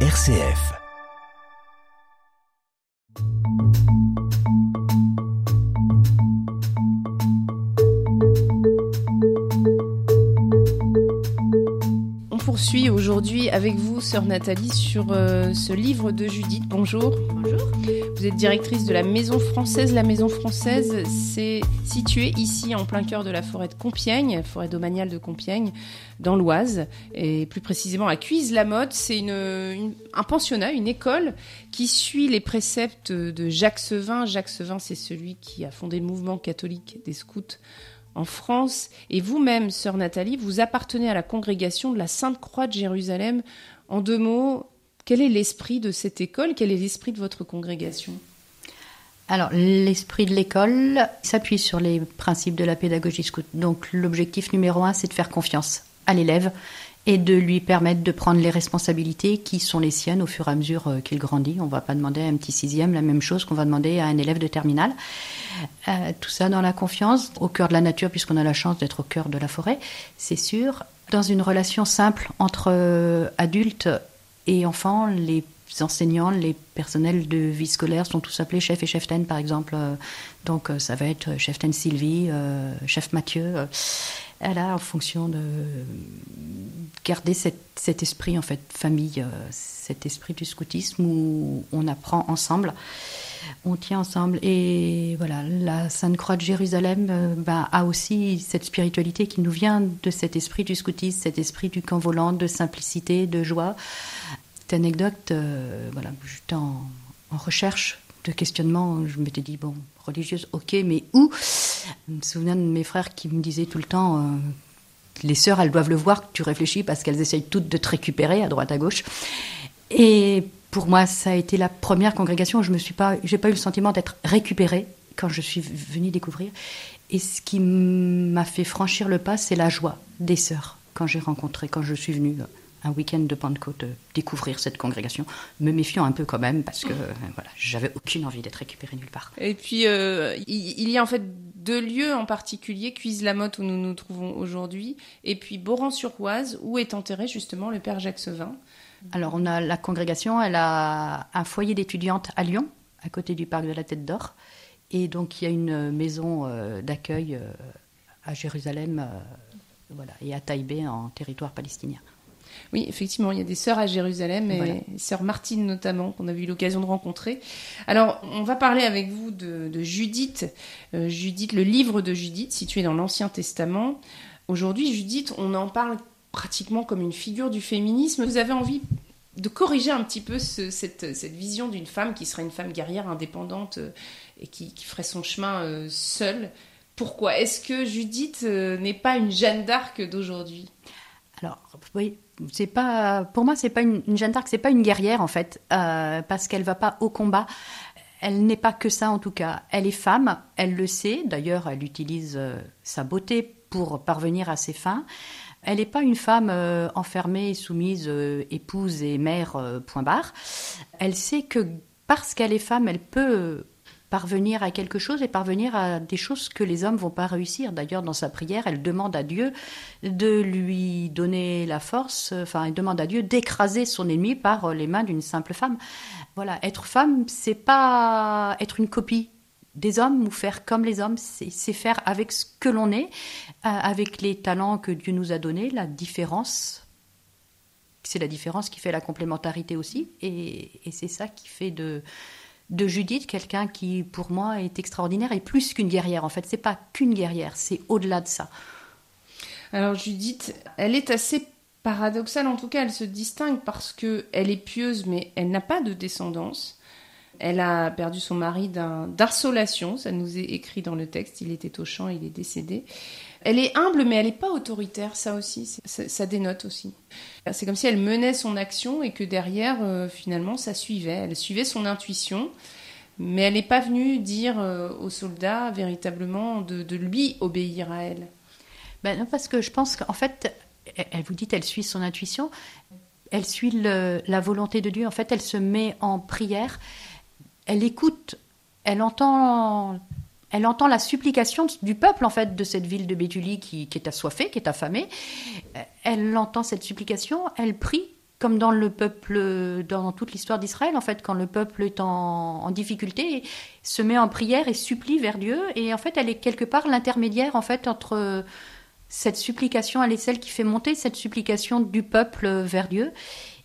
RCF. Poursuit aujourd'hui avec vous, sœur Nathalie, sur euh, ce livre de Judith. Bonjour. Bonjour. Vous êtes directrice de la Maison Française. La Maison Française, c'est situé ici en plein cœur de la forêt de Compiègne, forêt domaniale de Compiègne, dans l'Oise, et plus précisément à Cuise-la-Motte. C'est une, une- un pensionnat, une école qui suit les préceptes de Jacques Sevin. Jacques Sevin, c'est celui qui a fondé le mouvement catholique des scouts en France. Et vous-même, sœur Nathalie, vous appartenez à la congrégation de la Sainte Croix de Jérusalem. En deux mots, quel est l'esprit de cette école? Quel est l'esprit de votre congrégation? Alors, l'esprit de l'école s'appuie sur les principes de la pédagogie scout. Donc, l'objectif numéro un, c'est de faire confiance à l'élève et de lui permettre de prendre les responsabilités qui sont les siennes au fur et à mesure euh, qu'il grandit. On ne va pas demander à un petit sixième la même chose qu'on va demander à un élève de terminale. Euh, tout ça dans la confiance, au cœur de la nature, puisqu'on a la chance d'être au cœur de la forêt, c'est sûr. Dans une relation simple entre euh, adultes et enfants, les enseignants, les personnels de vie scolaire sont tous appelés chef et cheftaine, par exemple. Donc, ça va être cheftaine Sylvie, euh, chef Mathieu. Euh, Voilà, en fonction de garder cet, esprit, en fait, famille, euh, cet esprit du scoutisme où on apprend ensemble, on tient ensemble. Et voilà, la Sainte Croix de Jérusalem euh, ben, a aussi cette spiritualité qui nous vient de cet esprit du scoutisme, cet esprit du camp volant, de simplicité, de joie. Cette anecdote, euh, voilà, j'étais en, en recherche de questionnement, je m'étais dit, bon, religieuse, ok, mais où? Je me souviens de mes frères qui me disaient tout le temps, euh, les sœurs, elles doivent le voir tu réfléchis parce qu'elles essayent toutes de te récupérer à droite à gauche. Et pour moi, ça a été la première congrégation où je suis pas, pas eu le sentiment d'être récupérée quand je suis venue découvrir. Et ce qui m'a fait franchir le pas, c'est la joie des sœurs quand j'ai rencontré, quand je suis venue un week-end de Pentecôte euh, découvrir cette congrégation, me méfiant un peu quand même parce que euh, voilà, j'avais aucune envie d'être récupérée nulle part. Et puis, il y a en fait deux lieux en particulier, Cuise-la-Motte où nous nous trouvons aujourd'hui, et puis Boran-sur-Oise où est enterré justement le père Jacques Sevin. Alors, on a la congrégation, elle a un foyer d'étudiantes à Lyon, à côté du parc de la Tête d'Or. Et donc, il y a une maison euh, d'accueil euh, à Jérusalem euh, et à Taïbé, en territoire palestinien. Oui, effectivement, il y a des sœurs à Jérusalem, et Voilà. sœur Martine notamment, qu'on a eu l'occasion de rencontrer. Alors, on va parler avec vous de, de Judith, Euh, Judith, le livre de Judith, situé dans l'Ancien Testament. Aujourd'hui, Judith, on en parle pratiquement comme une figure du féminisme. Vous avez envie de corriger un petit peu ce- cette, cette vision d'une femme qui serait une femme guerrière indépendante euh, et qui, qui ferait son chemin euh, seule. Pourquoi? Est-ce que Judith n'est pas une Jeanne d'Arc d'aujourd'hui? Alors, oui, c'est pas, pour moi, c'est pas une, une Jeanne d'Arc, c'est pas une guerrière en fait, euh, parce qu'elle va pas au combat. Elle n'est pas que ça en tout cas. Elle est femme, elle le sait. D'ailleurs, elle utilise euh, sa beauté pour parvenir à ses fins. Elle n'est pas une femme euh, enfermée, soumise, épouse et mère, point barre. Elle sait que parce qu'elle est femme, elle peut parvenir à quelque chose et parvenir à des choses que les hommes vont pas réussir. D'ailleurs, dans sa prière, elle demande à Dieu de lui donner la force, enfin, elle demande à Dieu d'écraser son ennemi par euh, les mains d'une simple femme. Voilà, être femme, c'est pas être une copie des hommes ou faire comme les hommes, c'est faire avec ce que l'on est, euh, avec les talents que Dieu nous a donnés, la différence. C'est la différence qui fait la complémentarité aussi, et c'est ça qui fait de, de Judith quelqu'un qui, pour moi, est extraordinaire et plus qu'une guerrière. En fait, c'est pas qu'une guerrière, c'est au-delà de ça. Alors Judith, elle est assez paradoxale, en tout cas elle se distingue parce que elle est pieuse mais elle n'a pas de descendance. Elle a perdu son mari d'insolation, ça nous est écrit dans le texte, il était au champ, il est décédé. Elle est humble mais elle n'est pas autoritaire, ça aussi, ça, dénote aussi. C'est comme si elle menait son action et que derrière, euh, finalement, ça suivait. Elle suivait son intuition, mais elle n'est pas venue dire euh, aux soldats véritablement de, lui obéir à elle. Ben non, parce que je pense qu'en fait, elle- vous dit, elle suit son intuition, elle suit la volonté de Dieu. En fait, elle se met en prière, elle écoute, elle entend, elle entend la supplication du peuple en fait de cette ville de Béthulie qui, est assoiffée, qui est affamée. Elle entend cette supplication, elle prie comme dans le peuple, dans toute l'histoire d'Israël, en fait, quand le peuple est en, en, difficulté, se met en prière et supplie vers Dieu, et en fait, elle est quelque part l'intermédiaire, en fait, entre cette supplication, elle est celle qui fait monter cette supplication du peuple vers Dieu,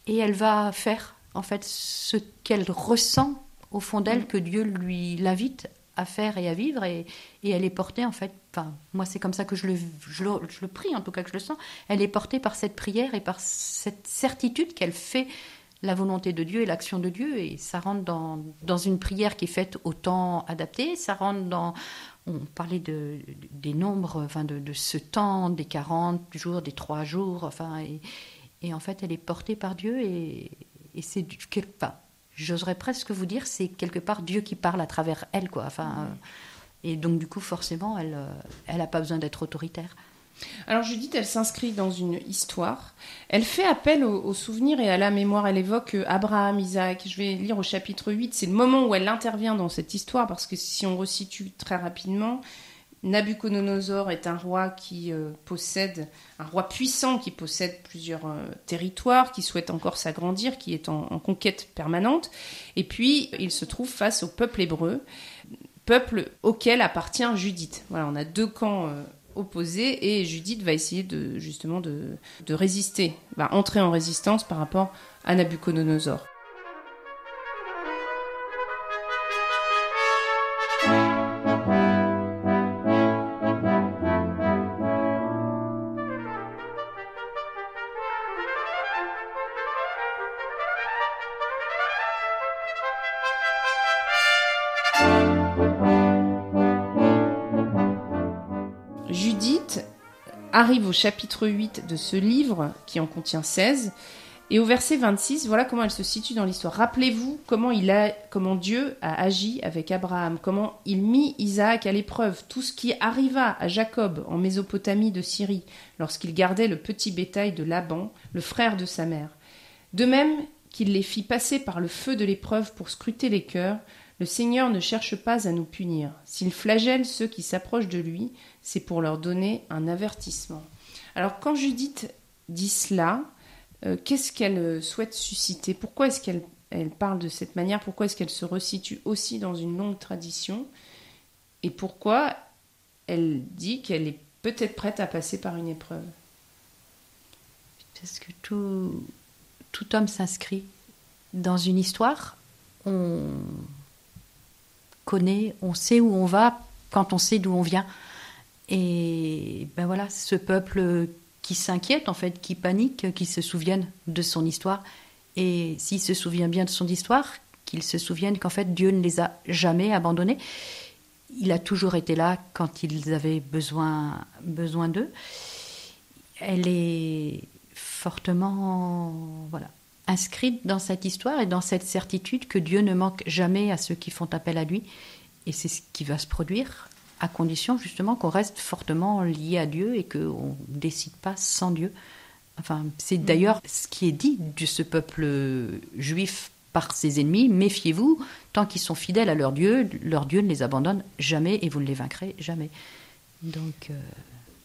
et elle va faire, en fait, ce qu'elle ressent au fond d'elle, que Dieu lui l'invite à faire et à vivre, et, et, elle est portée, en fait, enfin, moi c'est comme ça que je le, je, le, je le prie, en tout cas que je le sens, elle est portée par cette prière et par cette certitude qu'elle fait la volonté de Dieu et l'action de Dieu, et ça rentre dans, dans une prière qui est faite au temps adapté, ça rentre dans, on parlait de, des nombres, enfin de, de, ce temps, des 40 jours, des 3 jours, enfin, et, et en fait, elle est portée par Dieu et, et c'est quelque part, j'oserais presque vous dire, c'est quelque part Dieu qui parle à travers elle, quoi. Enfin, euh, et donc du coup, forcément, elle, euh, elle n'a pas besoin d'être autoritaire. Alors Judith, elle s'inscrit dans une histoire. Elle fait appel aux au souvenirs et à la mémoire. Elle évoque euh, Abraham, Isaac. Je vais lire au chapitre 8. C'est le moment où elle intervient dans cette histoire parce que si on resitue très rapidement, Nabucodonosor est un roi qui euh, possède, un roi puissant qui possède plusieurs euh, territoires, qui souhaite encore s'agrandir, qui est en, conquête permanente. Et puis, il se trouve face au peuple hébreu, peuple auquel appartient Judith. Voilà, on a deux camps euh, opposés et Judith va essayer de, justement de résister, va entrer en résistance par rapport à Nabucodonosor. Arrive au chapitre 8 de ce livre, qui en contient 16, et au verset 26, voilà comment elle se situe dans l'histoire. Rappelez-vous comment, il a, comment Dieu a agi avec Abraham, comment il mit Isaac à l'épreuve, tout ce qui arriva à Jacob en Mésopotamie de Syrie, lorsqu'il gardait le petit bétail de Laban, le frère de sa mère. De même qu'il les fit passer par le feu de l'épreuve pour scruter les cœurs, le Seigneur ne cherche pas à nous punir. S'il flagelle ceux qui s'approchent de lui, c'est pour leur donner un avertissement. Alors quand Judith dit cela, euh, qu'est-ce qu'elle euh, souhaite susciter? Pourquoi est-ce qu'elle elle parle de cette manière? Pourquoi est-ce qu'elle se resitue aussi dans une longue tradition? Et pourquoi elle dit qu'elle est peut-être prête à passer par une épreuve? Parce que tout, homme s'inscrit dans une histoire. Connaît, on sait où on va quand on sait d'où on vient. Et ben voilà, ce peuple qui s'inquiète, en fait, qui panique, qui se souvienne de son histoire. Et s'il se souvient bien de son histoire, qu'il se souvienne qu'en fait, Dieu ne les a jamais abandonnés. Il a toujours été là quand ils avaient besoin, besoin d'eux. Elle est fortement voilà, inscrite dans cette histoire et dans cette certitude que Dieu ne manque jamais à ceux qui font appel à lui. Et c'est ce qui va se produire à condition justement qu'on reste fortement lié à Dieu et qu'on ne décide pas sans Dieu. Enfin, c'est mm. d'ailleurs ce qui est dit de ce peuple juif par ses ennemis. Méfiez-vous, tant qu'ils sont fidèles à leur Dieu, leur Dieu ne les abandonne jamais et vous ne les vaincrez jamais. Donc. Euh,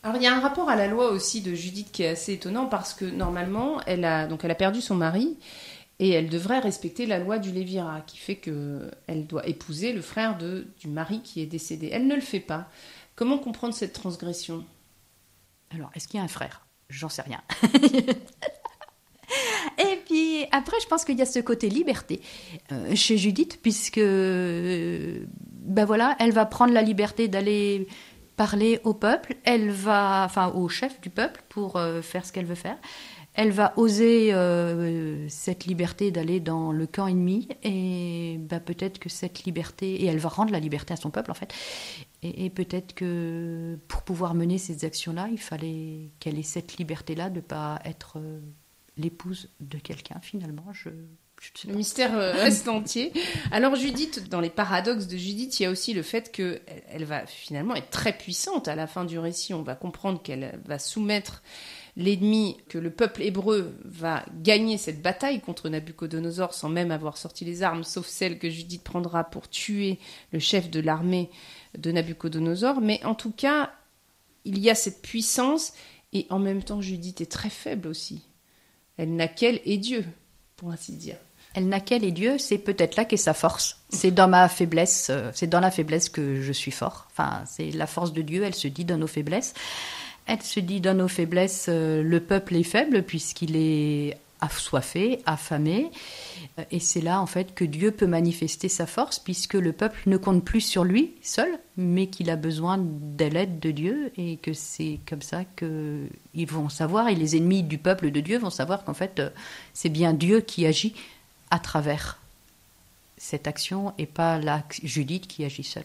Alors il y a un rapport à la loi aussi de Judith qui est assez étonnant parce que normalement elle a donc elle perdu son mari et elle devrait respecter la loi du Lévira, qui fait qu'elle doit épouser le frère du mari qui est décédé. Elle ne le fait pas. Comment comprendre cette transgression? Alors, est-ce qu'il y a un frère? J'en sais rien. Et puis après, je pense qu'il y a ce côté liberté euh, chez Judith, puisque ben voilà, elle va prendre la liberté d'aller parler au peuple, elle va, enfin au chef du peuple pour euh, faire ce qu'elle veut faire. Elle va oser euh, cette liberté d'aller dans le camp ennemi et bah, peut-être que cette liberté et elle va rendre la liberté à son peuple en fait. Et, peut-être que pour pouvoir mener ces actions-là il fallait qu'elle ait cette liberté-là de pas être euh, l'épouse de quelqu'un finalement. Je, le mystère euh, reste entier. Alors Judith, dans les paradoxes de Judith, il y a aussi le fait qu'elle elle va finalement être très puissante à la fin du récit. On va comprendre qu'elle va soumettre l'ennemi, que le peuple hébreu va gagner cette bataille contre Nabucodonosor sans même avoir sorti les armes, sauf celles que Judith prendra pour tuer le chef de l'armée de Nabucodonosor. Mais en tout cas, il y a cette puissance et en même temps Judith est très faible aussi. Elle n'a qu'elle et Dieu, pour ainsi dire. Elle n'a qu'elle et Dieu, c'est peut-être là qu'est sa force. C'est dans ma faiblesse, euh, c'est dans la faiblesse que je suis fort. Enfin, c'est la force de Dieu, elle se dit dans nos faiblesses. Elle se dit dans nos faiblesses, euh, le peuple est faible puisqu'il est assoiffé, affamé. Et c'est là, en fait, que Dieu peut manifester sa force, puisque le peuple ne compte plus sur lui seul, mais qu'il a besoin de l'aide de Dieu, et que c'est comme ça qu'ils vont savoir, et les ennemis du peuple de Dieu vont savoir qu'en fait, euh, c'est bien Dieu qui agit à travers cette action, et pas la Judith qui agit seule.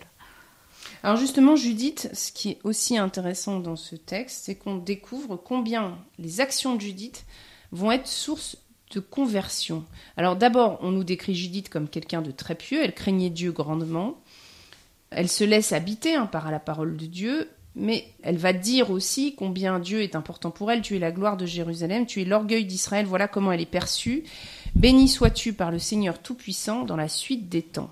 Alors justement, Judith, ce qui est aussi intéressant dans ce texte, c'est qu'on découvre combien les actions de Judith vont être source de conversion. Alors d'abord, on nous décrit Judith comme quelqu'un de très pieux, elle craignait Dieu grandement, elle se laisse habiter hein, par la parole de Dieu, mais elle va dire aussi combien Dieu est important pour elle, tu es la gloire de Jérusalem, tu es l'orgueil d'Israël, voilà comment elle est perçue. Béni sois-tu par le Seigneur Tout-Puissant dans la suite des temps.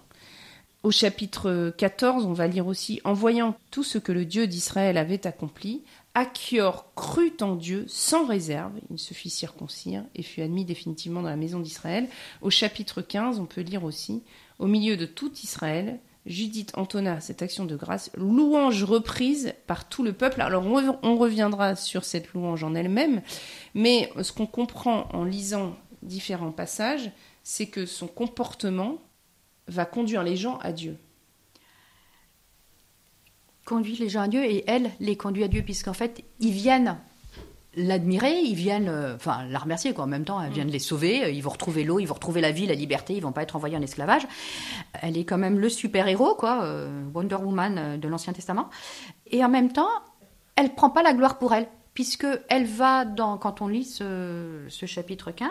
Au chapitre 14, on va lire aussi En voyant tout ce que le Dieu d'Israël avait accompli, Achior crut en Dieu sans réserve, il se fit circoncire et fut admis définitivement dans la maison d'Israël. Au chapitre 15, on peut lire aussi Au milieu de tout Israël, Judith entonna cette action de grâce, louange reprise par tout le peuple. Alors on reviendra sur cette louange en elle-même, mais ce qu'on comprend en lisant différents passages, c'est que son comportement va conduire les gens à Dieu conduit les gens à Dieu et elle les conduit à Dieu, puisqu'en fait, ils viennent l'admirer, ils viennent, euh, enfin, la remercier, quoi. En même temps, elle vient de les sauver, euh, ils vont retrouver l'eau, ils vont retrouver la vie, la liberté, ils vont pas être envoyés en esclavage. Elle est quand même le super-héros, quoi, euh, Wonder Woman de l'Ancien Testament. Et en même temps, elle prend pas la gloire pour elle, puisque elle va dans, quand on lit ce, ce chapitre 15,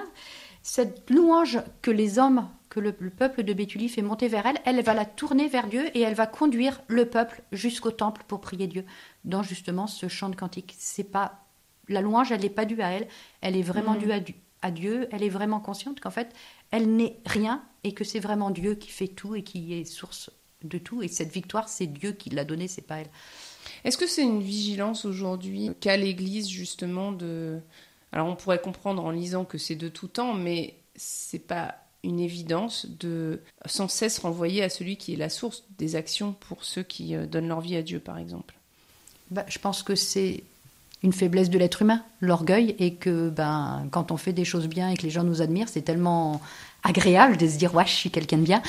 cette louange que les hommes que le, peuple de Béthulie fait monter vers elle, elle va la tourner vers Dieu et elle va conduire le peuple jusqu'au temple pour prier Dieu. Dans justement ce chant de cantique, c'est pas la louange, elle n'est pas due à elle, elle est vraiment mm. due à, Dieu. Elle est vraiment consciente qu'en fait, elle n'est rien et que c'est vraiment Dieu qui fait tout et qui est source de tout. Et cette victoire, c'est Dieu qui l'a donnée, c'est pas elle. Est-ce que c'est une vigilance aujourd'hui qu'a l'Église justement de alors on pourrait comprendre en lisant que c'est de tout temps, mais c'est pas une évidence de sans cesse renvoyer à celui qui est la source des actions pour ceux qui euh, donnent leur vie à Dieu, par exemple. Bah, je pense que c'est une faiblesse de l'être humain, l'orgueil, et que ben, quand on fait des choses bien et que les gens nous admirent, c'est tellement agréable de se dire ouais je suis quelqu'un de bien.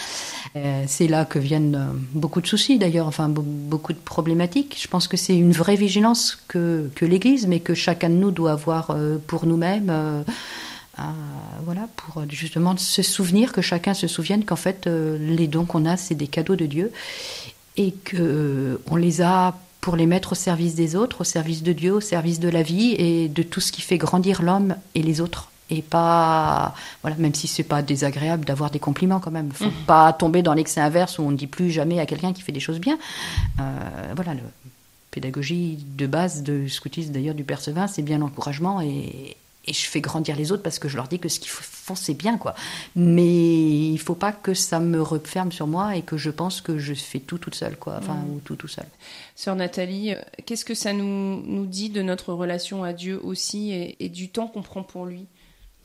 Euh, c'est là que viennent euh, beaucoup de soucis d'ailleurs enfin beaucoup de problématiques. Je pense que c'est une vraie vigilance que, que l'Église mais que chacun de nous doit avoir pour nous-mêmes voilà, pour justement se souvenir, que chacun se souvienne qu'en fait, euh, les dons qu'on a, c'est des cadeaux de Dieu et qu'on euh, les a pour les mettre au service des autres, au service de Dieu, au service de la vie et de tout ce qui fait grandir l'homme et les autres. Et pas, voilà, même si c'est pas désagréable d'avoir des compliments quand même. Faut mmh. pas tomber dans l'excès inverse où on ne dit plus jamais à quelqu'un qui fait des choses bien. Euh, voilà, la pédagogie de base de scoutisme d'ailleurs du Percevin, c'est bien l'encouragement et, et je fais grandir les autres parce que je leur dis que ce qu'ils font c'est bien quoi. Mais il faut pas que ça me referme sur moi et que je pense que je fais tout toute seule quoi, enfin ou tout tout seul. Sœur Nathalie, euh, qu'est-ce que ça nous, nous dit de notre relation à Dieu aussi et, du temps qu'on prend pour lui?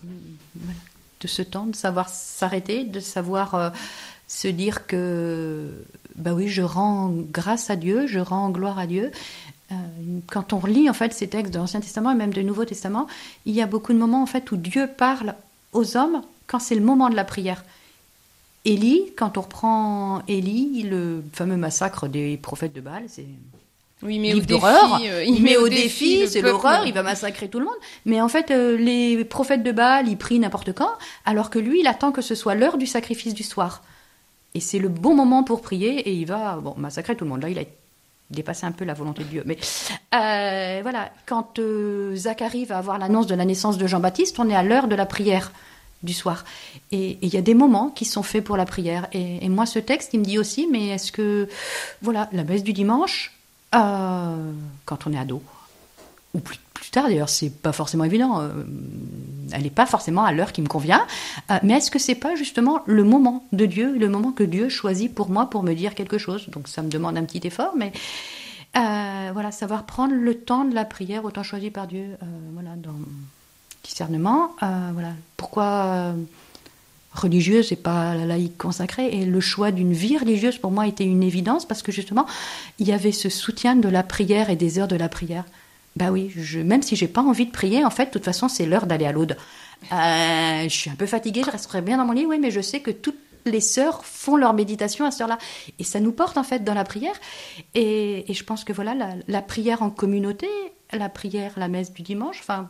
De ce temps, de savoir s'arrêter, de savoir euh, se dire que bah oui, je rends grâce à Dieu, je rends gloire à Dieu, quand on lit en fait ces textes de l'Ancien Testament et même du Nouveau Testament, il y a beaucoup de moments en fait où Dieu parle aux hommes quand c'est le moment de la prière. Élie, quand on reprend Élie, le fameux massacre des prophètes de Baal, c'est oui, mais livre d'horreur. Euh, il, met au défi, c'est l'horreur, il va massacrer tout le monde. Mais en fait, euh, les prophètes de Baal, ils prient n'importe quand, alors que lui, il attend que ce soit l'heure du sacrifice du soir. Et c'est le bon moment pour prier, et il va bon, massacrer tout le monde. Là, il a dépasser un peu la volonté de Dieu. Mais euh, voilà, quand euh, Zacharie va avoir l'annonce de la naissance de Jean-Baptiste, on est à l'heure de la prière du soir. Et il y a des moments qui sont faits pour la prière. Et, moi, ce texte, il me dit aussi, mais est-ce que, voilà, la messe du dimanche, euh, quand on est ado, ou plus, tard d'ailleurs, c'est pas forcément évident. Euh, elle n'est pas forcément à l'heure qui me convient. Euh, mais est-ce que c'est pas justement le moment de Dieu, le moment que Dieu choisit pour moi pour me dire quelque chose? Donc ça me demande un petit effort, mais euh, voilà, savoir prendre le temps de la prière au temps choisi par Dieu, voilà, dans discernement. voilà. Pourquoi religieuse et pas la laïque consacrée? Et le choix d'une vie religieuse, pour moi, était une évidence parce que justement, il y avait ce soutien de la prière et des heures de la prière. Bah oui, même si j'ai pas envie de prier, en fait, de toute façon, c'est l'heure d'aller à l'aude. Euh, je suis un peu fatiguée, je resterai bien dans mon lit, oui, mais je sais que toutes les sœurs font leur méditation à cette heure-là. Et ça nous porte, en fait, dans la prière. Et, je pense que voilà, la, la, prière en communauté, la prière, la messe du dimanche, enfin,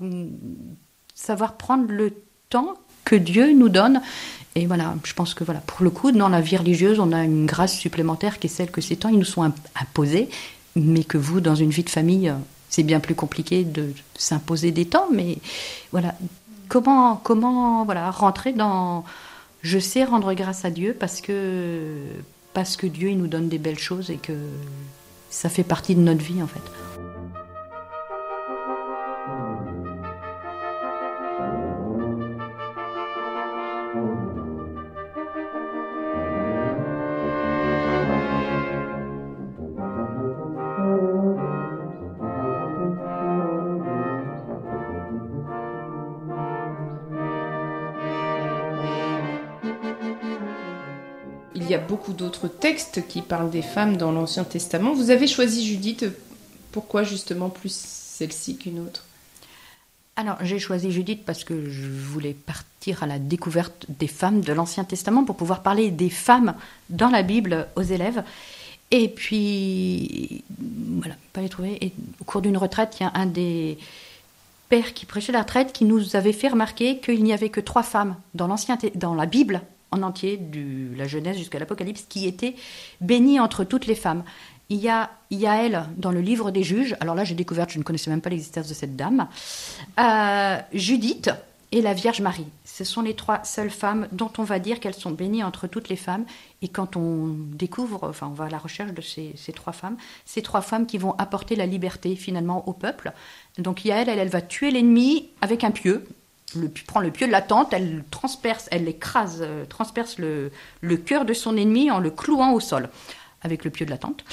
savoir prendre le temps que Dieu nous donne. Et voilà, je pense que voilà, pour le coup, dans la vie religieuse, on a une grâce supplémentaire qui est celle que ces temps, ils nous sont imposés, mais que vous, dans une vie de famille, c'est bien plus compliqué de s'imposer des temps. Mais voilà, comment, comment voilà, rentrer dans. Je sais rendre grâce à Dieu parce que, parce que Dieu, il nous donne des belles choses et que ça fait partie de notre vie, en fait. D'autres textes qui parlent des femmes dans l'Ancien Testament. Vous avez choisi Judith, pourquoi justement plus celle-ci qu'une autre? Alors, j'ai choisi Judith parce que je voulais partir à la découverte des femmes de l'Ancien Testament pour pouvoir parler des femmes dans la Bible aux élèves. Et puis, voilà, pas les trouver. Et au cours d'une retraite, il y a un des pères qui prêchait la retraite qui nous avait fait remarquer qu'il n'y avait que trois femmes dans, dans la Bible en entier, de la Genèse jusqu'à l'Apocalypse, qui était bénie entre toutes les femmes. Il y a elle dans le livre des juges, alors là j'ai découvert, je ne connaissais même pas l'existence de cette dame, euh, Judith et la Vierge Marie. Ce sont les trois seules femmes dont on va dire qu'elles sont bénies entre toutes les femmes. Et quand on découvre, enfin on va à la recherche de ces, trois femmes, ces trois femmes qui vont apporter la liberté finalement au peuple. Donc il y a elle, elle va tuer l'ennemi avec un pieu, le, prend le pieu de la tente, elle transperce, elle écrase, euh, transperce le, le cœur de son ennemi en le clouant au sol avec le pieu de la tente.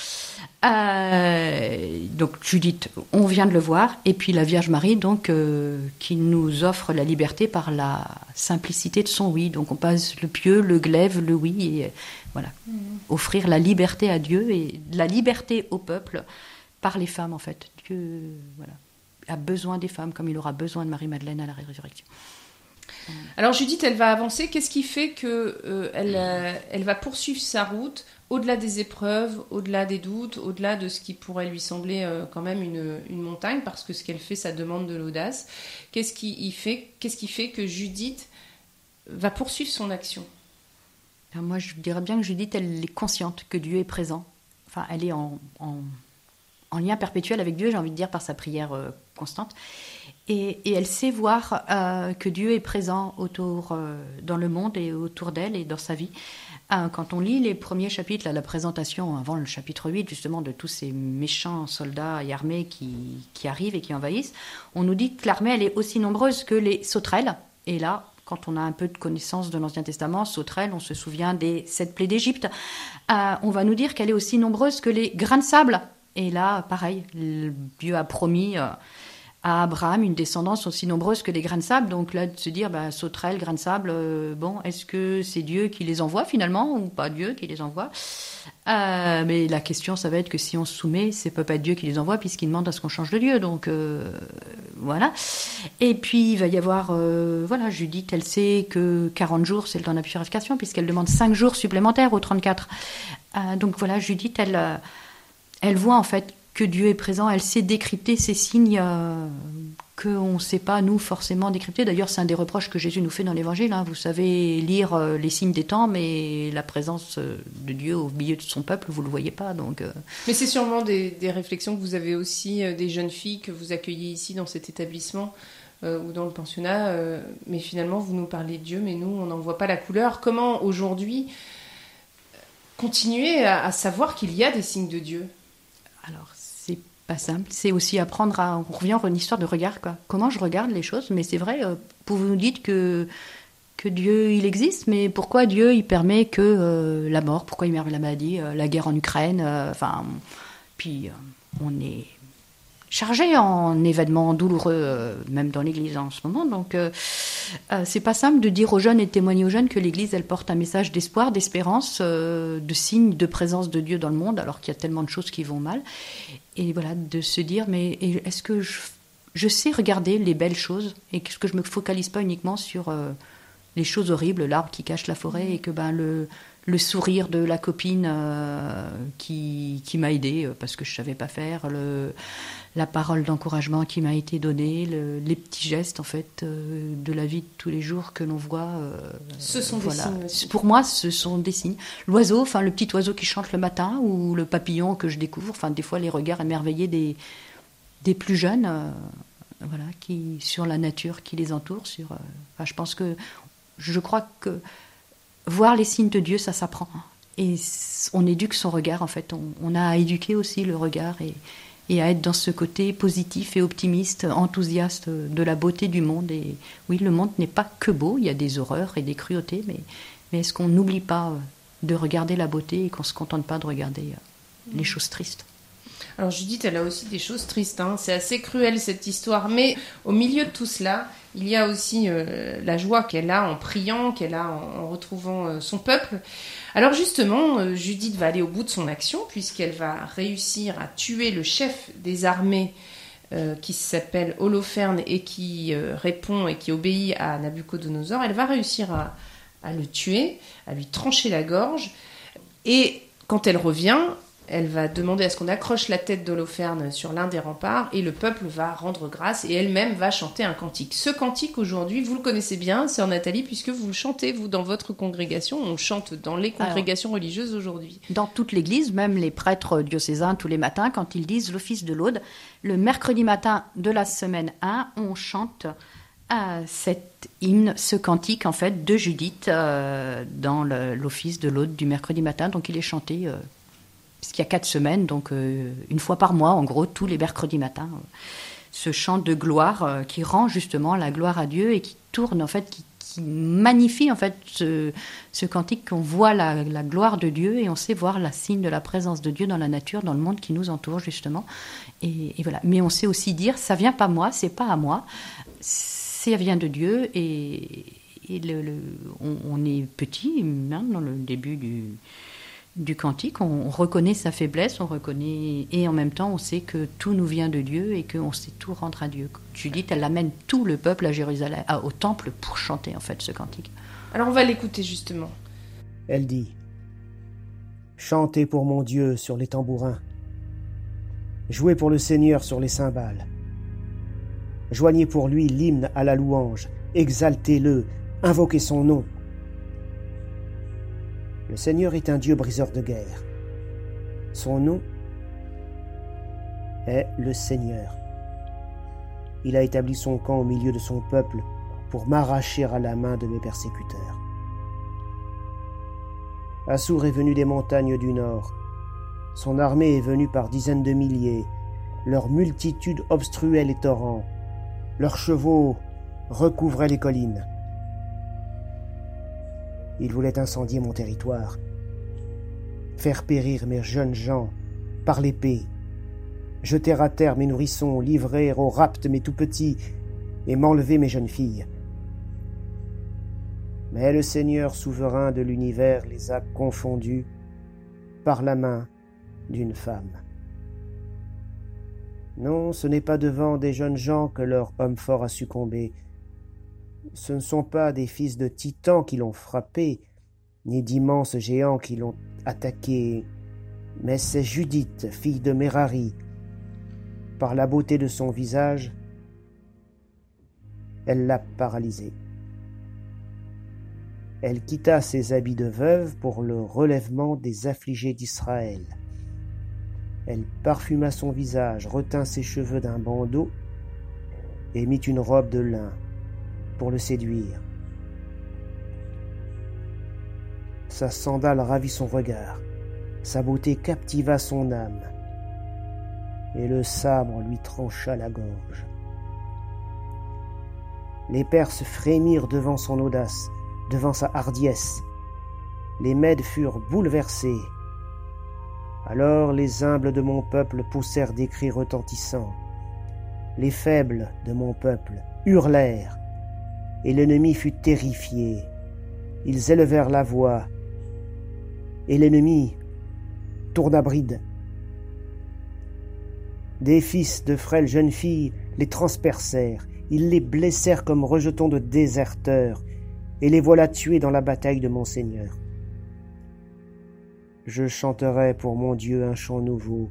Euh, donc Judith, on vient de le voir, et puis la Vierge Marie, donc euh, qui nous offre la liberté par la simplicité de son oui. Donc on passe le pieu, le glaive, le oui, et voilà, mm. offrir la liberté à Dieu et la liberté au peuple par les femmes en fait. Dieu, voilà a besoin des femmes comme il aura besoin de Marie-Madeleine à la résurrection. Alors Judith, elle va avancer. Qu'est-ce qui fait que euh, elle, euh, elle, va poursuivre sa route au-delà des épreuves, au-delà des doutes, au-delà de ce qui pourrait lui sembler euh, quand même une, une, montagne, parce que ce qu'elle fait, ça demande de l'audace. Qu'est-ce qui, fait, qu'est-ce qui fait que Judith va poursuivre son action? Moi, je dirais bien que Judith, elle est consciente que Dieu est présent. Enfin, elle est en, en lien perpétuel avec Dieu, j'ai envie de dire, par sa prière constante. Et, elle sait voir euh, que Dieu est présent autour, euh, dans le monde et autour d'elle et dans sa vie. Euh, quand on lit les premiers chapitres, la présentation avant le chapitre 8, justement, de tous ces méchants soldats et armées qui, qui arrivent et qui envahissent, on nous dit que l'armée, elle est aussi nombreuse que les sauterelles. Et là, quand on a un peu de connaissance de l'Ancien Testament, sauterelles, on se souvient des sept plaies d'Égypte. on va nous dire qu'elle est aussi nombreuse que les grains de sable. Et là, pareil, Dieu a promis à Abraham une descendance aussi nombreuse que des grains de sable. Donc là, de se dire, bah, sauterelles, grains de sable, euh, bon, est-ce que c'est Dieu qui les envoie finalement ou pas Dieu qui les envoie? Euh, Mais la question, ça va être que si on se soumet, c'est pas être Dieu qui les envoie puisqu'il demande à ce qu'on change de Dieu. Donc euh, voilà. Et puis il va y avoir, voilà, Judith, elle sait que 40 jours, c'est le temps de la purification puisqu'elle demande 5 jours supplémentaires au 34. donc voilà, Judith, elle, elle voit en fait Dieu est présent, elle sait décrypter ces signes euh, qu'on ne sait pas, nous, forcément décrypter. D'ailleurs, c'est un des reproches que Jésus nous fait dans l'Évangile. Hein. Vous savez lire euh, les signes des temps, mais la présence euh, de Dieu au milieu de son peuple, vous ne le voyez pas. Donc, Mais c'est sûrement des, réflexions que vous avez aussi, des jeunes filles que vous accueillez ici dans cet établissement ou dans le pensionnat. mais finalement, vous nous parlez de Dieu, mais nous, on n'en voit pas la couleur. Comment aujourd'hui continuer à savoir qu'il y a des signes de Dieu? Alors, simple. C'est aussi apprendre à. On revient à une histoire de regard, quoi. Comment je regarde les choses, mais c'est vrai, euh, vous nous dites que, que Dieu, il existe, mais pourquoi Dieu, il permet que euh, la mort, pourquoi il permet la maladie, euh, la guerre en Ukraine, enfin. puis, on est. chargé en événements douloureux, euh, même dans l'Église en ce moment. Donc, euh, euh, c'est pas simple de dire aux jeunes et de témoigner aux jeunes que l'Église, elle porte un message d'espoir, d'espérance, de signe de présence de Dieu dans le monde, alors qu'il y a tellement de choses qui vont mal. Et voilà, de se dire, mais est-ce que je, sais regarder les belles choses et que je me focalise pas uniquement sur les choses horribles, l'arbre qui cache la forêt, et que ben le le sourire de la copine euh, qui, qui m'a aidé euh, parce que je savais pas faire, le, la parole d'encouragement qui m'a été donnée, les petits gestes en fait euh, de la vie de tous les jours que l'on voit. ce sont des signes. Pour moi, ce sont des signes. L'oiseau, enfin le petit oiseau qui chante le matin ou le papillon que je découvre, enfin des fois les regards émerveillés des, des plus jeunes. voilà, qui sur la nature qui les entoure, sur. je pense que je crois que voir les signes de Dieu, ça s'apprend. Et on éduque son regard, en fait. On, a à éduquer aussi le regard et, à être dans ce côté positif et optimiste, enthousiaste de la beauté du monde. Et oui, le monde n'est pas que beau, il y a des horreurs et des cruautés, mais, est-ce qu'on n'oublie pas de regarder la beauté et qu'on ne se contente pas de regarder euh, les choses tristes? Alors Judith, elle a aussi des choses tristes. Hein. C'est assez cruel cette histoire. Mais au milieu de tout cela, il y a aussi euh, la joie qu'elle a en priant, qu'elle a en, retrouvant euh, son peuple. Alors justement, euh, Judith va aller au bout de son action puisqu'elle va réussir à tuer le chef des armées qui s'appelle Holoferne et qui répond et qui obéit à Nabucodonosor. Elle va réussir à, à le tuer, à lui trancher la gorge. Et quand elle revient, elle va demander à ce qu'on accroche la tête d'Holoferne sur l'un des remparts et le peuple va rendre grâce et elle-même va chanter un cantique. Ce cantique aujourd'hui, vous le connaissez bien, sœur Nathalie, puisque vous le chantez, vous, dans votre congrégation. On chante dans les congrégations religieuses aujourd'hui. Dans toute l'Église, même les prêtres diocésains, tous les matins, quand ils disent l'office de l'Aude, le mercredi matin de la semaine 1, on chante euh, cet hymne, ce cantique en fait de Judith euh, dans l'office de l'Aude du mercredi matin. Donc il est chanté euh, puisqu'il y a quatre semaines, donc euh, une fois par mois, en gros, tous les mercredis matins, euh, ce chant de gloire euh, qui rend justement la gloire à Dieu et qui tourne, en fait, qui, magnifie en fait ce, cantique qu'on voit la, gloire de Dieu et on sait voir la signe de la présence de Dieu dans la nature, dans le monde qui nous entoure justement. Et, voilà. Mais on sait aussi dire, ça vient pas moi, c'est pas à moi, ça vient de Dieu et, le, on, on, est petit, même dans le début du du cantique, on, reconnaît sa faiblesse, on reconnaît et en même temps on sait que tout nous vient de Dieu et qu'on sait tout rendre à Dieu. Judith, elle amène tout le peuple à Jérusalem, au temple pour chanter en fait ce cantique. Alors on va l'écouter justement. Elle dit Chantez pour mon Dieu sur les tambourins, jouez pour le Seigneur sur les cymbales, joignez pour lui l'hymne à la louange, exaltez-le, invoquez son nom. Le Seigneur est un Dieu briseur de guerre. Son nom est le Seigneur. Il a établi son camp au milieu de son peuple pour m'arracher à la main de mes persécuteurs. Assour est venu des montagnes du nord. Son armée est venue par dizaines de milliers. Leur multitude obstruait les torrents. Leurs chevaux recouvraient les collines. Il voulait incendier mon territoire, faire périr mes jeunes gens par l'épée, jeter à terre mes nourrissons, livrer au rapt mes tout petits, et m'enlever mes jeunes filles. Mais le Seigneur souverain de l'univers les a confondus par la main d'une femme. Non, ce n'est pas devant des jeunes gens que leur homme fort a succombé, ce ne sont pas des fils de titans qui l'ont frappé, ni d'immenses géants qui l'ont attaqué, mais c'est Judith, fille de Merari. Par la beauté de son visage, elle l'a paralysé. Elle quitta ses habits de veuve pour le relèvement des affligés d'Israël. Elle parfuma son visage, retint ses cheveux d'un bandeau et mit une robe de lin pour le séduire. Sa sandale ravit son regard, sa beauté captiva son âme, et le sabre lui trancha la gorge. Les Perses frémirent devant son audace, devant sa hardiesse. Les Mèdes furent bouleversés. Alors les humbles de mon peuple poussèrent des cris retentissants. les faibles de mon peuple hurlèrent, et l'ennemi fut terrifié. Ils élevèrent la voix, et l'ennemi tourna bride. Des fils de frêles jeunes filles les transpercèrent, ils les blessèrent comme rejetons de déserteurs, et les voilà tués dans la bataille de mon Seigneur. Je chanterai pour mon Dieu un chant nouveau.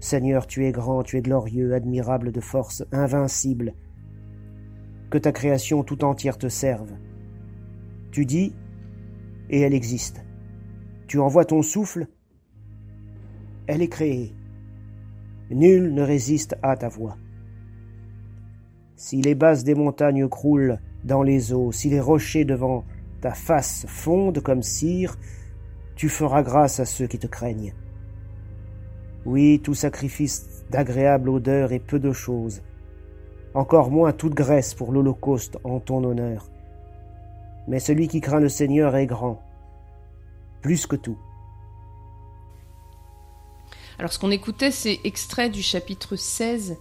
Seigneur, tu es grand, tu es glorieux, admirable de force, invincible. Que ta création tout entière te serve. Tu dis, et elle existe. Tu envoies ton souffle, elle est créée. Nul ne résiste à ta voix. Si les bases des montagnes croulent dans les eaux, si les rochers devant ta face fondent comme cire, tu feras grâce à ceux qui te craignent. Oui, tout sacrifice d'agréable odeur est peu de choses, encore moins toute graisse pour l'Holocauste en ton honneur. Mais celui qui craint le Seigneur est grand, plus que tout. Alors ce qu'on écoutait, c'est extrait du chapitre 16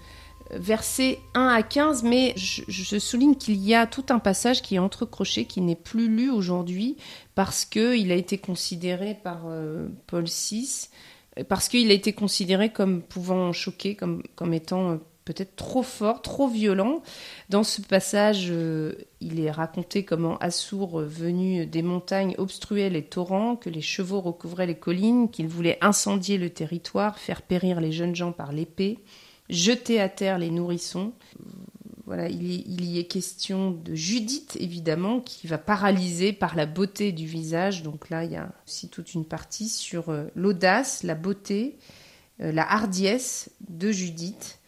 versets 1 à 15, mais je, souligne qu'il y a tout un passage qui est entrecroché, qui n'est plus lu aujourd'hui, parce qu'il a été considéré par euh, Paul VI, parce qu'il a été considéré comme pouvant choquer, comme, comme étant euh, peut-être trop fort, trop violent. Dans ce passage, euh, il est raconté comment Assour, venu des montagnes, obstruait les torrents, que les chevaux recouvraient les collines, qu'il voulait incendier le territoire, faire périr les jeunes gens par l'épée jeter à terre les nourrissons. Voilà, il y, est question de Judith, évidemment, qui va paralyser par la beauté du visage. Donc là, il y a aussi toute une partie sur euh, l'audace, la beauté, euh, la hardiesse de Judith,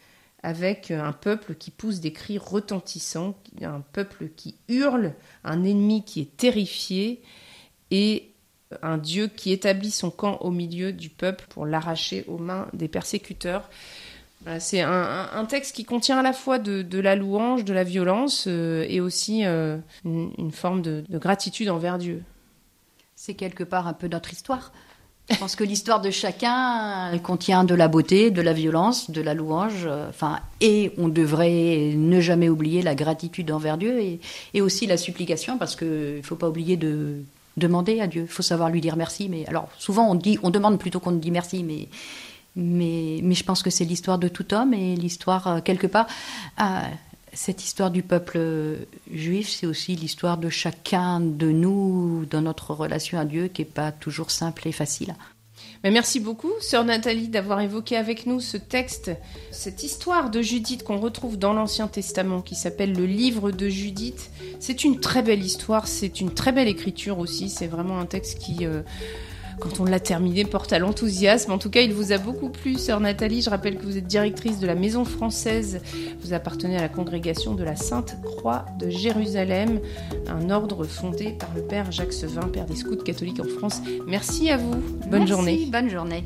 avec un peuple qui pousse des cris retentissants, un peuple qui hurle, un ennemi qui est terrifié, et un Dieu qui établit son camp au milieu du peuple pour l'arracher aux mains des persécuteurs. C'est un, texte qui contient à la fois de, la louange, de la violence euh, et aussi euh, une, forme de, gratitude envers Dieu. C'est quelque part un peu notre histoire. Je pense que l'histoire de chacun contient de la beauté, de la violence, de la louange. Euh, enfin, et on devrait ne jamais oublier la gratitude envers Dieu et, aussi la supplication, parce qu'il ne faut pas oublier de demander à Dieu. Il faut savoir lui dire merci. Mais alors, souvent on dit, on demande plutôt qu'on dit merci, mais mais, mais je pense que c'est l'histoire de tout homme et l'histoire, euh, quelque part, euh, cette histoire du peuple juif, c'est aussi l'histoire de chacun de nous dans notre relation à Dieu qui n'est pas toujours simple et facile. Mais merci beaucoup, sœur Nathalie, d'avoir évoqué avec nous ce texte, cette histoire de Judith qu'on retrouve dans l'Ancien Testament, qui s'appelle le livre de Judith. C'est une très belle histoire, c'est une très belle écriture aussi. C'est vraiment un texte qui euh, quand on l'a terminé, porte à l'enthousiasme. En tout cas, il vous a beaucoup plu, sœur Nathalie. Je rappelle que vous êtes directrice de la Maison française. Vous appartenez à la congrégation de la Sainte Croix de Jérusalem, un ordre fondé par le Père Jacques Sevin, Père des scouts catholiques en France. Merci à vous. Bonne journée. Bonne journée.